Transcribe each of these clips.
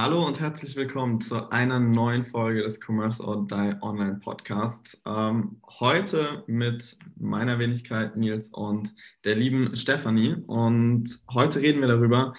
Hallo und herzlich willkommen zu einer neuen Folge des Commerce or Die Online Podcasts. Ähm, heute mit meiner Wenigkeit Nils und der lieben Stefanie. Und heute reden wir darüber,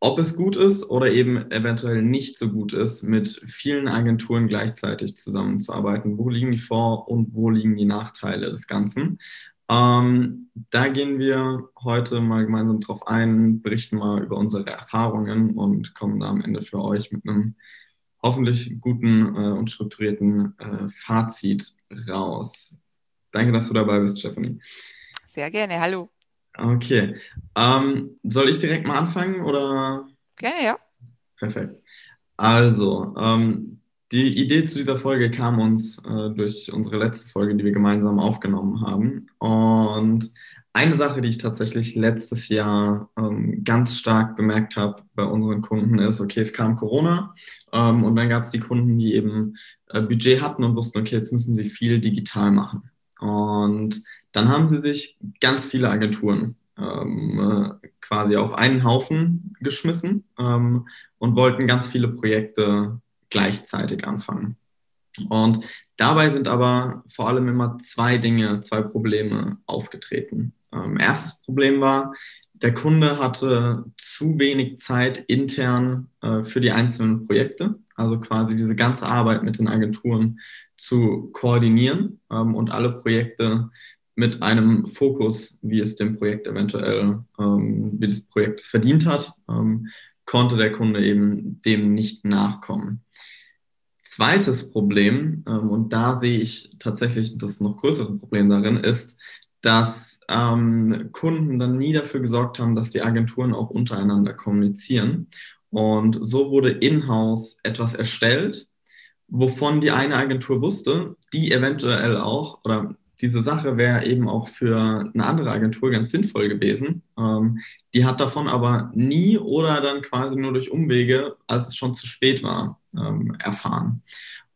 ob es gut ist oder eben eventuell nicht so gut ist, mit vielen Agenturen gleichzeitig zusammenzuarbeiten. Wo liegen die Vor- und wo liegen die Nachteile des Ganzen? Ähm, da gehen wir heute mal gemeinsam drauf ein, berichten mal über unsere Erfahrungen und kommen da am Ende für euch mit einem hoffentlich guten äh, und strukturierten äh, Fazit raus. Danke, dass du dabei bist, Stephanie. Sehr gerne, hallo. Okay. Ähm, soll ich direkt mal anfangen oder? Gerne, ja. Perfekt. Also, ähm, die Idee zu dieser Folge kam uns äh, durch unsere letzte Folge, die wir gemeinsam aufgenommen haben. Und eine Sache, die ich tatsächlich letztes Jahr ähm, ganz stark bemerkt habe bei unseren Kunden ist, okay, es kam Corona ähm, und dann gab es die Kunden, die eben äh, Budget hatten und wussten, okay, jetzt müssen sie viel digital machen. Und dann haben sie sich ganz viele Agenturen ähm, äh, quasi auf einen Haufen geschmissen ähm, und wollten ganz viele Projekte gleichzeitig anfangen. Und dabei sind aber vor allem immer zwei Dinge, zwei Probleme aufgetreten. Ähm, erstes Problem war, der Kunde hatte zu wenig Zeit intern äh, für die einzelnen Projekte, also quasi diese ganze Arbeit mit den Agenturen zu koordinieren ähm, und alle Projekte mit einem Fokus, wie es dem Projekt eventuell, ähm, wie das Projekt es verdient hat, ähm, konnte der Kunde eben dem nicht nachkommen. Zweites Problem, ähm, und da sehe ich tatsächlich das noch größere Problem darin, ist, dass ähm, Kunden dann nie dafür gesorgt haben, dass die Agenturen auch untereinander kommunizieren. Und so wurde in-house etwas erstellt, wovon die eine Agentur wusste, die eventuell auch, oder diese Sache wäre eben auch für eine andere Agentur ganz sinnvoll gewesen. Ähm, die hat davon aber nie oder dann quasi nur durch Umwege, als es schon zu spät war, ähm, erfahren.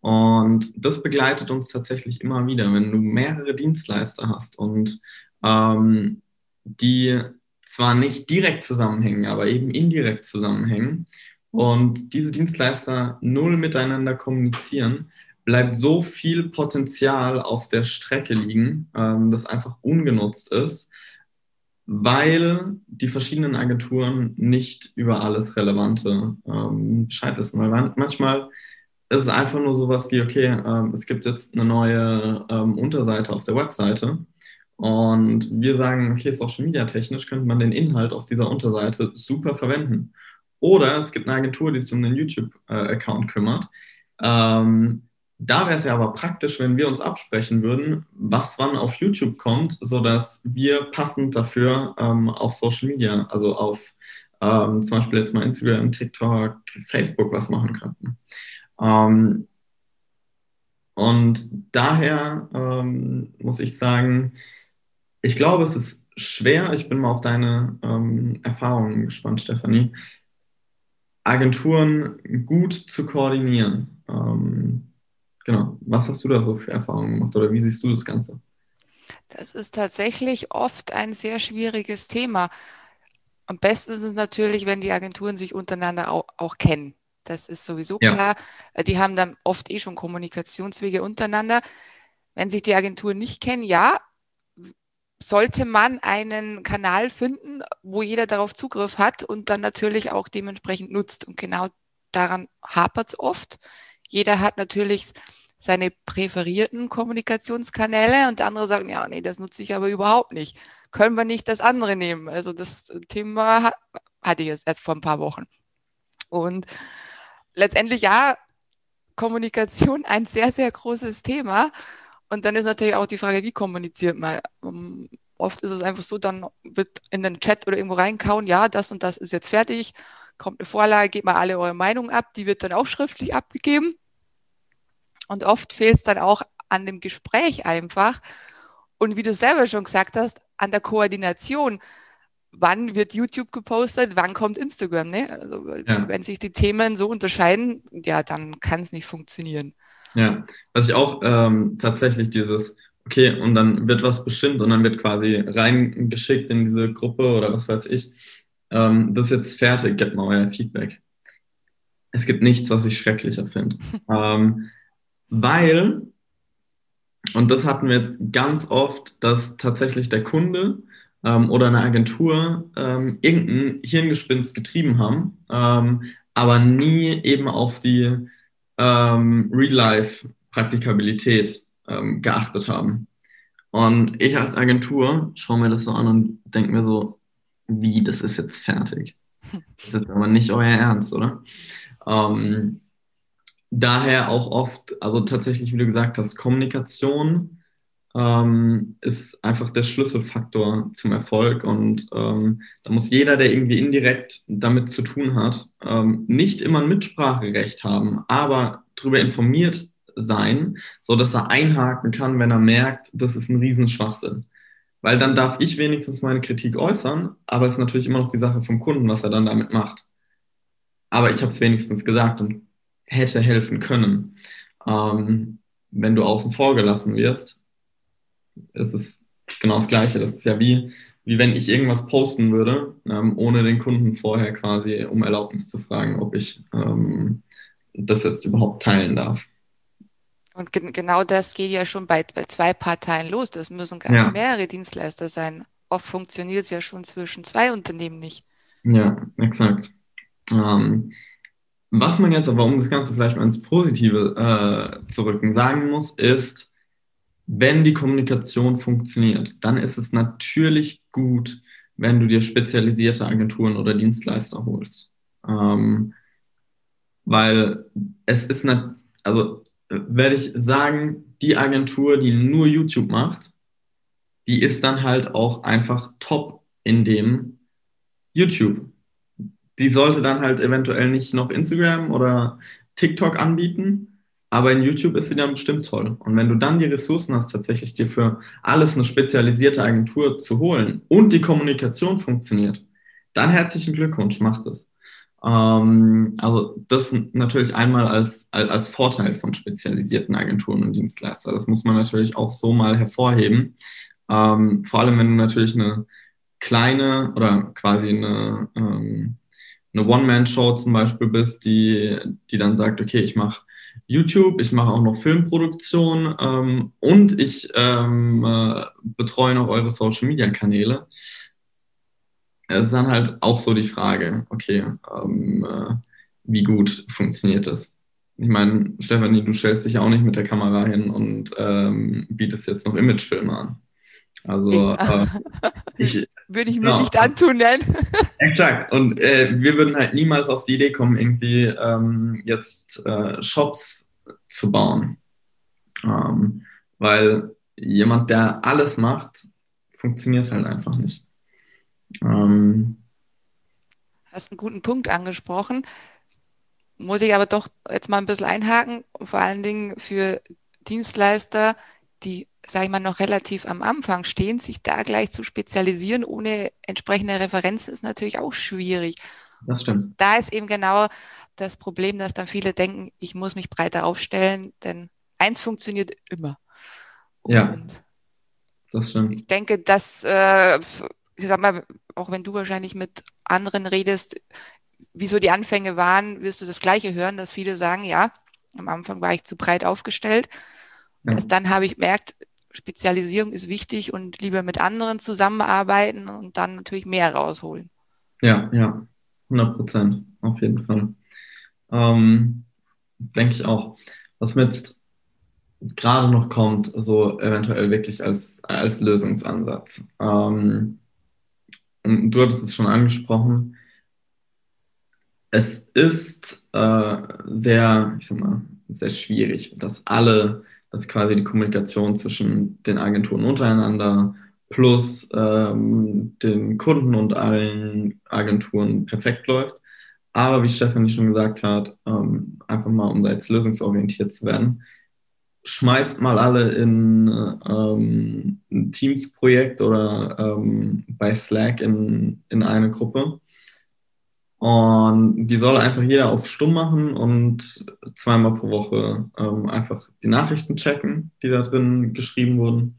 Und das begleitet uns tatsächlich immer wieder, wenn du mehrere Dienstleister hast und ähm, die zwar nicht direkt zusammenhängen, aber eben indirekt zusammenhängen und diese Dienstleister null miteinander kommunizieren, bleibt so viel Potenzial auf der Strecke liegen, ähm, das einfach ungenutzt ist, weil die verschiedenen Agenturen nicht über alles Relevante ähm, Bescheid wissen. Weil manchmal ist es einfach nur sowas wie, okay, ähm, es gibt jetzt eine neue ähm, Unterseite auf der Webseite und wir sagen, okay, Social Media technisch könnte man den Inhalt auf dieser Unterseite super verwenden. Oder es gibt eine Agentur, die sich um den YouTube-Account äh, kümmert. Ähm, da wäre es ja aber praktisch, wenn wir uns absprechen würden, was wann auf YouTube kommt, sodass wir passend dafür ähm, auf Social Media, also auf ähm, zum Beispiel jetzt mal Instagram, TikTok, Facebook was machen könnten. Ähm, und daher ähm, muss ich sagen, ich glaube, es ist schwer. Ich bin mal auf deine ähm, Erfahrungen gespannt, Stefanie. Agenturen gut zu koordinieren. Ähm, Genau. Was hast du da so für Erfahrungen gemacht oder wie siehst du das Ganze? Das ist tatsächlich oft ein sehr schwieriges Thema. Am besten ist es natürlich, wenn die Agenturen sich untereinander auch, auch kennen. Das ist sowieso ja. klar. Die haben dann oft eh schon Kommunikationswege untereinander. Wenn sich die Agenturen nicht kennen, ja, sollte man einen Kanal finden, wo jeder darauf Zugriff hat und dann natürlich auch dementsprechend nutzt. Und genau daran hapert es oft. Jeder hat natürlich seine präferierten Kommunikationskanäle und andere sagen, ja, nee, das nutze ich aber überhaupt nicht. Können wir nicht das andere nehmen? Also das Thema hatte ich jetzt erst vor ein paar Wochen. Und letztendlich ja, Kommunikation ein sehr, sehr großes Thema. Und dann ist natürlich auch die Frage, wie kommuniziert man? Um, oft ist es einfach so, dann wird in den Chat oder irgendwo reinkauen, ja, das und das ist jetzt fertig kommt eine Vorlage, gebt mal alle eure Meinung ab, die wird dann auch schriftlich abgegeben. Und oft fehlt es dann auch an dem Gespräch einfach. Und wie du selber schon gesagt hast, an der Koordination. Wann wird YouTube gepostet? Wann kommt Instagram? Ne? Also, ja. Wenn sich die Themen so unterscheiden, ja, dann kann es nicht funktionieren. Ja, was ich auch ähm, tatsächlich dieses, okay, und dann wird was bestimmt und dann wird quasi reingeschickt in diese Gruppe oder was weiß ich. Ähm, das ist jetzt fertig, gebt mal euer Feedback. Es gibt nichts, was ich schrecklicher finde. ähm, weil und das hatten wir jetzt ganz oft, dass tatsächlich der Kunde ähm, oder eine Agentur ähm, irgendein Hirngespinst getrieben haben, ähm, aber nie eben auf die ähm, Real-Life-Praktikabilität ähm, geachtet haben. Und ich als Agentur schaue mir das so an und denke mir so, wie, das ist jetzt fertig. Das ist aber nicht euer Ernst, oder? Ähm, daher auch oft, also tatsächlich, wie du gesagt hast, Kommunikation ähm, ist einfach der Schlüsselfaktor zum Erfolg. Und ähm, da muss jeder, der irgendwie indirekt damit zu tun hat, ähm, nicht immer ein Mitspracherecht haben, aber darüber informiert sein, sodass er einhaken kann, wenn er merkt, das ist ein Riesenschwachsinn. Weil dann darf ich wenigstens meine Kritik äußern, aber es ist natürlich immer noch die Sache vom Kunden, was er dann damit macht. Aber ich habe es wenigstens gesagt und hätte helfen können. Ähm, wenn du außen vor gelassen wirst, ist es genau das Gleiche. Das ist ja wie, wie wenn ich irgendwas posten würde, ähm, ohne den Kunden vorher quasi um Erlaubnis zu fragen, ob ich ähm, das jetzt überhaupt teilen darf. Und ge genau das geht ja schon bei, bei zwei Parteien los. Das müssen gar nicht mehrere Dienstleister sein. Oft funktioniert es ja schon zwischen zwei Unternehmen nicht. Ja, exakt. Ähm, was man jetzt aber, um das Ganze vielleicht mal ins Positive äh, zu rücken, sagen muss, ist, wenn die Kommunikation funktioniert, dann ist es natürlich gut, wenn du dir spezialisierte Agenturen oder Dienstleister holst. Ähm, weil es ist, nicht, also werde ich sagen, die Agentur, die nur YouTube macht, die ist dann halt auch einfach top in dem YouTube die sollte dann halt eventuell nicht noch Instagram oder TikTok anbieten, aber in YouTube ist sie dann bestimmt toll. Und wenn du dann die Ressourcen hast, tatsächlich dir für alles eine spezialisierte Agentur zu holen und die Kommunikation funktioniert, dann herzlichen Glückwunsch, mach das. Ähm, also das natürlich einmal als, als Vorteil von spezialisierten Agenturen und Dienstleistern. Das muss man natürlich auch so mal hervorheben. Ähm, vor allem, wenn du natürlich eine kleine oder quasi eine ähm, eine One-Man-Show zum Beispiel bist, die, die dann sagt, okay, ich mache YouTube, ich mache auch noch Filmproduktion ähm, und ich ähm, äh, betreue noch eure Social-Media-Kanäle. Es ist dann halt auch so die Frage, okay, ähm, äh, wie gut funktioniert das? Ich meine, Stefanie, du stellst dich ja auch nicht mit der Kamera hin und ähm, bietest jetzt noch Imagefilme an. Also äh, ich, würde ich mir genau. nicht antun, nein. Exakt. Und äh, wir würden halt niemals auf die Idee kommen, irgendwie ähm, jetzt äh, Shops zu bauen. Ähm, weil jemand, der alles macht, funktioniert halt einfach nicht. Ähm, Hast einen guten Punkt angesprochen. Muss ich aber doch jetzt mal ein bisschen einhaken, vor allen Dingen für Dienstleister, die sage ich mal, noch relativ am Anfang stehen, sich da gleich zu spezialisieren ohne entsprechende Referenzen ist natürlich auch schwierig. Das stimmt. Und da ist eben genau das Problem, dass dann viele denken, ich muss mich breiter aufstellen, denn eins funktioniert immer. Und ja, das stimmt. Ich denke, dass, äh, ich sag mal, auch wenn du wahrscheinlich mit anderen redest, wieso die Anfänge waren, wirst du das Gleiche hören, dass viele sagen, ja, am Anfang war ich zu breit aufgestellt. Ja. Erst dann habe ich gemerkt, Spezialisierung ist wichtig und lieber mit anderen zusammenarbeiten und dann natürlich mehr rausholen. Ja, ja, 100 Prozent, auf jeden Fall. Ähm, denke ich auch. Was mir jetzt gerade noch kommt, so eventuell wirklich als, als Lösungsansatz. Ähm, du hattest es schon angesprochen. Es ist äh, sehr, ich sag mal, sehr schwierig, dass alle dass quasi die Kommunikation zwischen den Agenturen untereinander plus ähm, den Kunden und allen Agenturen perfekt läuft. Aber wie Stefanie schon gesagt hat, ähm, einfach mal, um da jetzt lösungsorientiert zu werden, schmeißt mal alle in ähm, ein Teams-Projekt oder ähm, bei Slack in, in eine Gruppe. Und die soll einfach jeder auf Stumm machen und zweimal pro Woche ähm, einfach die Nachrichten checken, die da drin geschrieben wurden.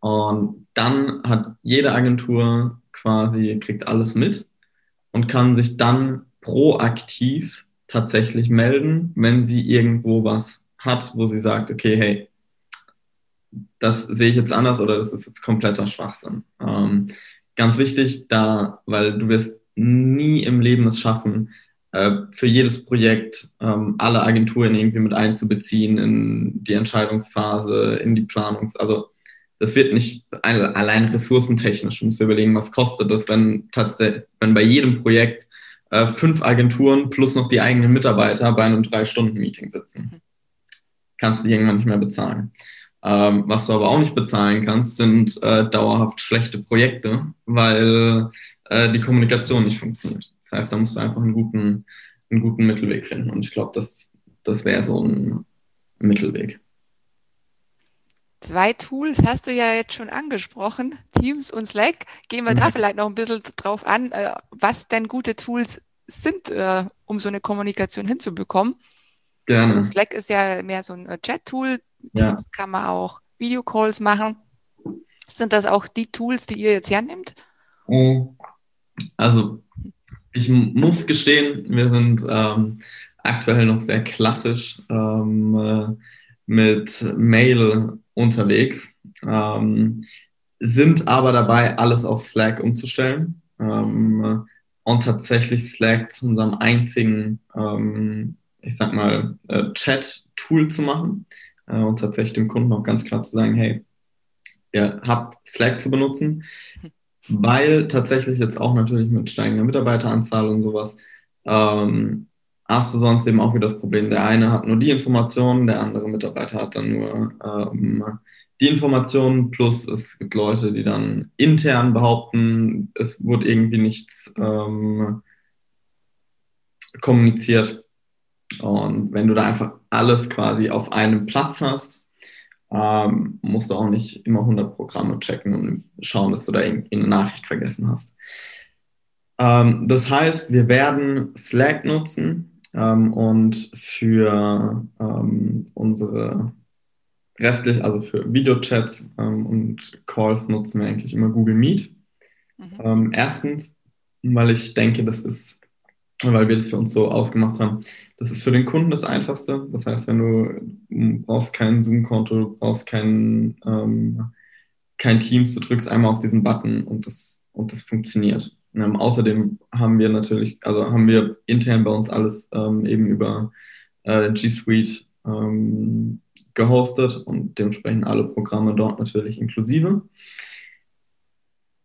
Und dann hat jede Agentur quasi, kriegt alles mit und kann sich dann proaktiv tatsächlich melden, wenn sie irgendwo was hat, wo sie sagt, okay, hey, das sehe ich jetzt anders oder das ist jetzt kompletter Schwachsinn. Ähm, ganz wichtig, da, weil du wirst nie im Leben es schaffen, äh, für jedes Projekt ähm, alle Agenturen irgendwie mit einzubeziehen in die Entscheidungsphase, in die Planungs-, also das wird nicht allein ressourcentechnisch. Du musst überlegen, was kostet das, wenn tatsächlich, wenn bei jedem Projekt äh, fünf Agenturen plus noch die eigenen Mitarbeiter bei einem Drei-Stunden-Meeting sitzen. Kannst du irgendwann nicht mehr bezahlen. Ähm, was du aber auch nicht bezahlen kannst, sind äh, dauerhaft schlechte Projekte, weil äh, die Kommunikation nicht funktioniert. Das heißt, da musst du einfach einen guten, einen guten Mittelweg finden. Und ich glaube, das, das wäre so ein Mittelweg. Zwei Tools hast du ja jetzt schon angesprochen, Teams und Slack. Gehen wir mhm. da vielleicht noch ein bisschen drauf an, äh, was denn gute Tools sind, äh, um so eine Kommunikation hinzubekommen. Gerne. Also Slack ist ja mehr so ein äh, Chat-Tool. Ja. Kann man auch Videocalls machen. Sind das auch die Tools, die ihr jetzt hernimmt? Oh. Also, ich muss gestehen, wir sind ähm, aktuell noch sehr klassisch ähm, mit Mail unterwegs, ähm, sind aber dabei, alles auf Slack umzustellen ähm, und tatsächlich Slack zu unserem einzigen, ähm, ich sag mal, äh, Chat-Tool zu machen äh, und tatsächlich dem Kunden auch ganz klar zu sagen, hey, ihr habt Slack zu benutzen, weil tatsächlich jetzt auch natürlich mit steigender Mitarbeiteranzahl und sowas ähm, hast du sonst eben auch wieder das Problem, der eine hat nur die Informationen, der andere Mitarbeiter hat dann nur ähm, die Informationen, plus es gibt Leute, die dann intern behaupten, es wurde irgendwie nichts ähm, kommuniziert. Und wenn du da einfach alles quasi auf einem Platz hast, ähm, musst du auch nicht immer 100 Programme checken und schauen, dass du da irgendwie eine Nachricht vergessen hast. Ähm, das heißt, wir werden Slack nutzen, ähm, und für ähm, unsere restlich, also für Videochats ähm, und Calls nutzen wir eigentlich immer Google Meet. Mhm. Ähm, erstens, weil ich denke, das ist, weil wir das für uns so ausgemacht haben, das ist für den Kunden das Einfachste. Das heißt, wenn du brauchst kein Zoom-Konto, du brauchst kein, ähm, kein Teams, du drückst einmal auf diesen Button und das, und das funktioniert. Ähm, außerdem haben wir natürlich, also haben wir intern bei uns alles ähm, eben über äh, G Suite ähm, gehostet und dementsprechend alle Programme dort natürlich inklusive.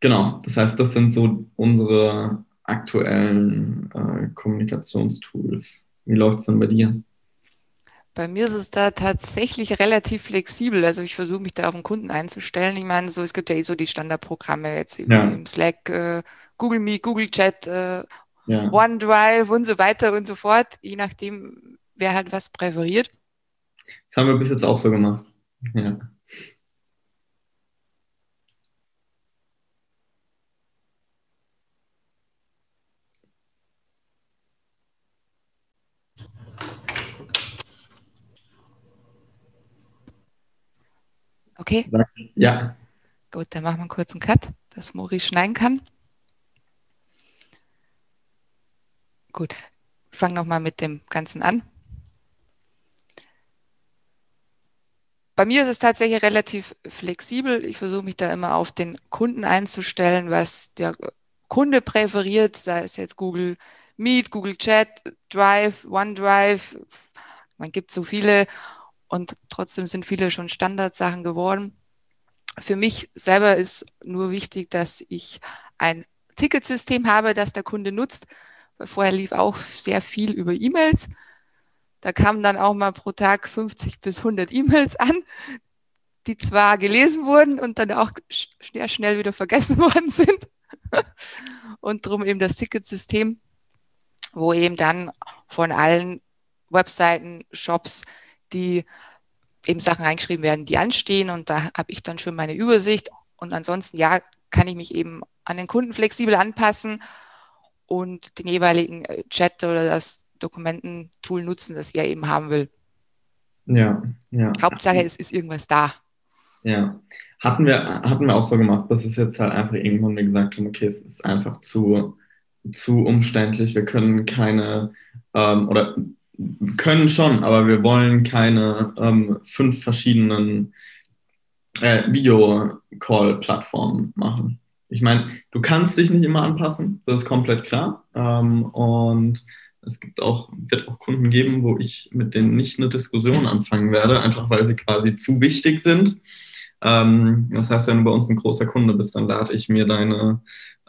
Genau, das heißt, das sind so unsere aktuellen äh, Kommunikationstools. Wie läuft es denn bei dir? Bei mir ist es da tatsächlich relativ flexibel. Also ich versuche mich da auf den Kunden einzustellen. Ich meine, so es gibt ja eh so die Standardprogramme jetzt ja. im Slack, äh, Google Meet, Google Chat, äh, ja. OneDrive und so weiter und so fort, je nachdem, wer halt was präferiert. Das haben wir bis jetzt auch so gemacht. Ja. Okay? Ja. Gut, dann machen wir einen kurzen Cut, dass Maurice schneiden kann. Gut, ich fange nochmal mit dem Ganzen an. Bei mir ist es tatsächlich relativ flexibel. Ich versuche mich da immer auf den Kunden einzustellen, was der Kunde präferiert, sei es jetzt Google Meet, Google Chat, Drive, OneDrive. Man gibt so viele und trotzdem sind viele schon Standardsachen geworden. Für mich selber ist nur wichtig, dass ich ein Ticketsystem habe, das der Kunde nutzt. Vorher lief auch sehr viel über E-Mails. Da kamen dann auch mal pro Tag 50 bis 100 E-Mails an, die zwar gelesen wurden und dann auch schnell, schnell wieder vergessen worden sind. und darum eben das Ticketsystem, wo eben dann von allen Webseiten, Shops die eben Sachen reingeschrieben werden, die anstehen und da habe ich dann schon meine Übersicht und ansonsten, ja, kann ich mich eben an den Kunden flexibel anpassen und den jeweiligen äh, Chat oder das Dokumententool nutzen, das er eben haben will. Ja, ja. Hauptsache, es ist irgendwas da. Ja, hatten wir, hatten wir auch so gemacht, bis es jetzt halt einfach irgendwann wir gesagt haben, okay, es ist einfach zu, zu umständlich, wir können keine, ähm, oder können schon, aber wir wollen keine ähm, fünf verschiedenen äh, Video-Call-Plattformen machen. Ich meine, du kannst dich nicht immer anpassen, das ist komplett klar. Ähm, und es gibt auch, wird auch Kunden geben, wo ich mit denen nicht eine Diskussion anfangen werde, einfach weil sie quasi zu wichtig sind. Ähm, das heißt, wenn du bei uns ein großer Kunde bist, dann lade ich mir deine,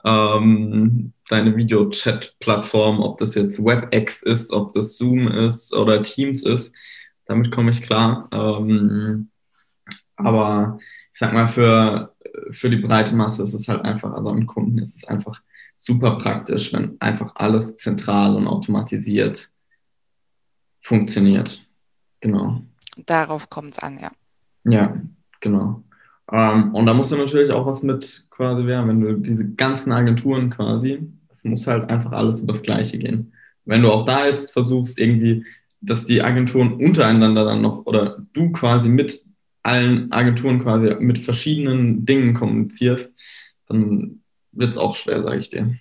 ähm, deine Video-Chat-Plattform, ob das jetzt WebEx ist, ob das Zoom ist oder Teams ist, damit komme ich klar. Ähm, aber ich sag mal, für, für die breite Masse ist es halt einfach, also an Kunden ist es einfach super praktisch, wenn einfach alles zentral und automatisiert funktioniert. Genau. Darauf kommt es an, ja. Ja, genau. Ähm, und da muss du natürlich auch was mit quasi werden, wenn du diese ganzen Agenturen quasi, es muss halt einfach alles über das Gleiche gehen. Wenn du auch da jetzt versuchst, irgendwie, dass die Agenturen untereinander dann noch oder du quasi mit allen Agenturen quasi mit verschiedenen Dingen kommunizierst, dann wird es auch schwer, sage ich dir.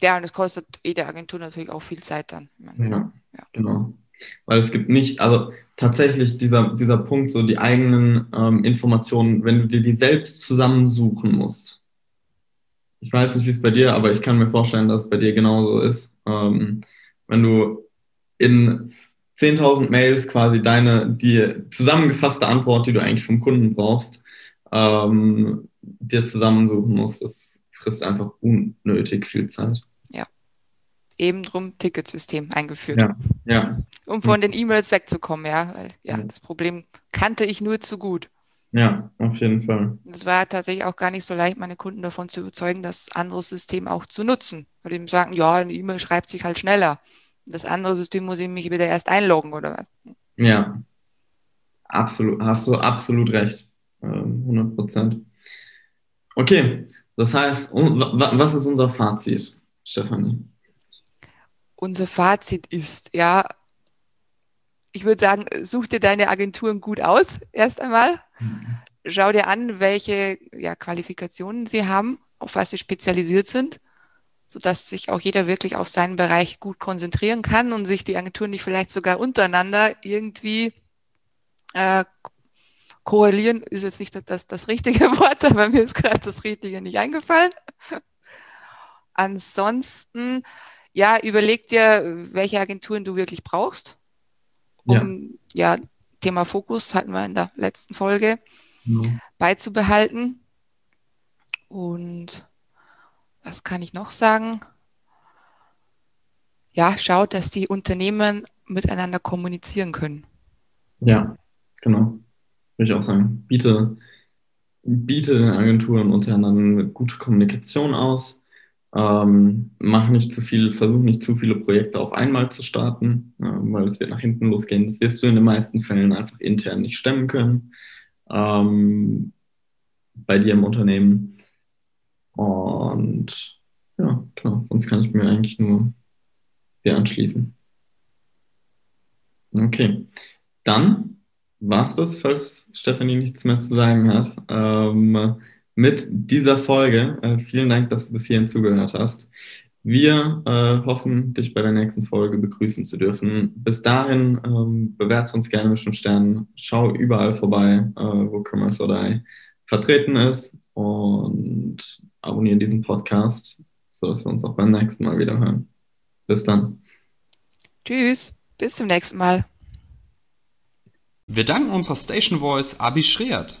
Ja, und es kostet jede Agentur natürlich auch viel Zeit dann. Ja, ja, genau. Weil es gibt nicht, also tatsächlich dieser, dieser Punkt, so die eigenen ähm, Informationen, wenn du dir die selbst zusammensuchen musst. Ich weiß nicht, wie es bei dir, aber ich kann mir vorstellen, dass es bei dir genauso ist. Ähm, wenn du in 10.000 Mails quasi deine, die zusammengefasste Antwort, die du eigentlich vom Kunden brauchst, ähm, dir zusammensuchen musst, das frisst einfach unnötig viel Zeit eben drum Ticketsystem eingeführt. Ja, ja. Um von den E-Mails wegzukommen, ja. Weil ja, das Problem kannte ich nur zu gut. Ja, auf jeden Fall. Es war tatsächlich auch gar nicht so leicht, meine Kunden davon zu überzeugen, das andere System auch zu nutzen. Weil die sagen, ja, eine E-Mail schreibt sich halt schneller. Das andere System muss ich mich wieder erst einloggen oder was. Ja, absolut, hast du absolut recht. 100 ähm, Prozent. Okay, das heißt, was ist unser Fazit, Stefanie? Unser Fazit ist, ja, ich würde sagen, such dir deine Agenturen gut aus, erst einmal. Mhm. Schau dir an, welche ja, Qualifikationen sie haben, auf was sie spezialisiert sind, sodass sich auch jeder wirklich auf seinen Bereich gut konzentrieren kann und sich die Agenturen nicht vielleicht sogar untereinander irgendwie äh, korrelieren, ist jetzt nicht das, das richtige Wort, aber mir ist gerade das Richtige nicht eingefallen. Ansonsten ja, überleg dir, welche Agenturen du wirklich brauchst. Um, ja, ja Thema Fokus hatten wir in der letzten Folge ja. beizubehalten. Und was kann ich noch sagen? Ja, schaut, dass die Unternehmen miteinander kommunizieren können. Ja, genau. Würde ich auch sagen. Biete, biete den Agenturen untereinander eine gute Kommunikation aus. Ähm, mach nicht zu viel, versuch nicht zu viele Projekte auf einmal zu starten, äh, weil es wird nach hinten losgehen. Das wirst du in den meisten Fällen einfach intern nicht stemmen können ähm, bei dir im Unternehmen. Und ja, klar, sonst kann ich mir eigentlich nur dir anschließen. Okay, dann war es das, falls Stefanie nichts mehr zu sagen hat. Ähm, mit dieser Folge. Äh, vielen Dank, dass du bis hierhin zugehört hast. Wir äh, hoffen, dich bei der nächsten Folge begrüßen zu dürfen. Bis dahin, ähm, bewerte uns gerne mit fünf Sternen. Schau überall vorbei, äh, wo Commerce or Die vertreten ist und abonniere diesen Podcast, sodass wir uns auch beim nächsten Mal wieder hören. Bis dann. Tschüss, bis zum nächsten Mal. Wir danken unserer Station Voice Abi Schreert.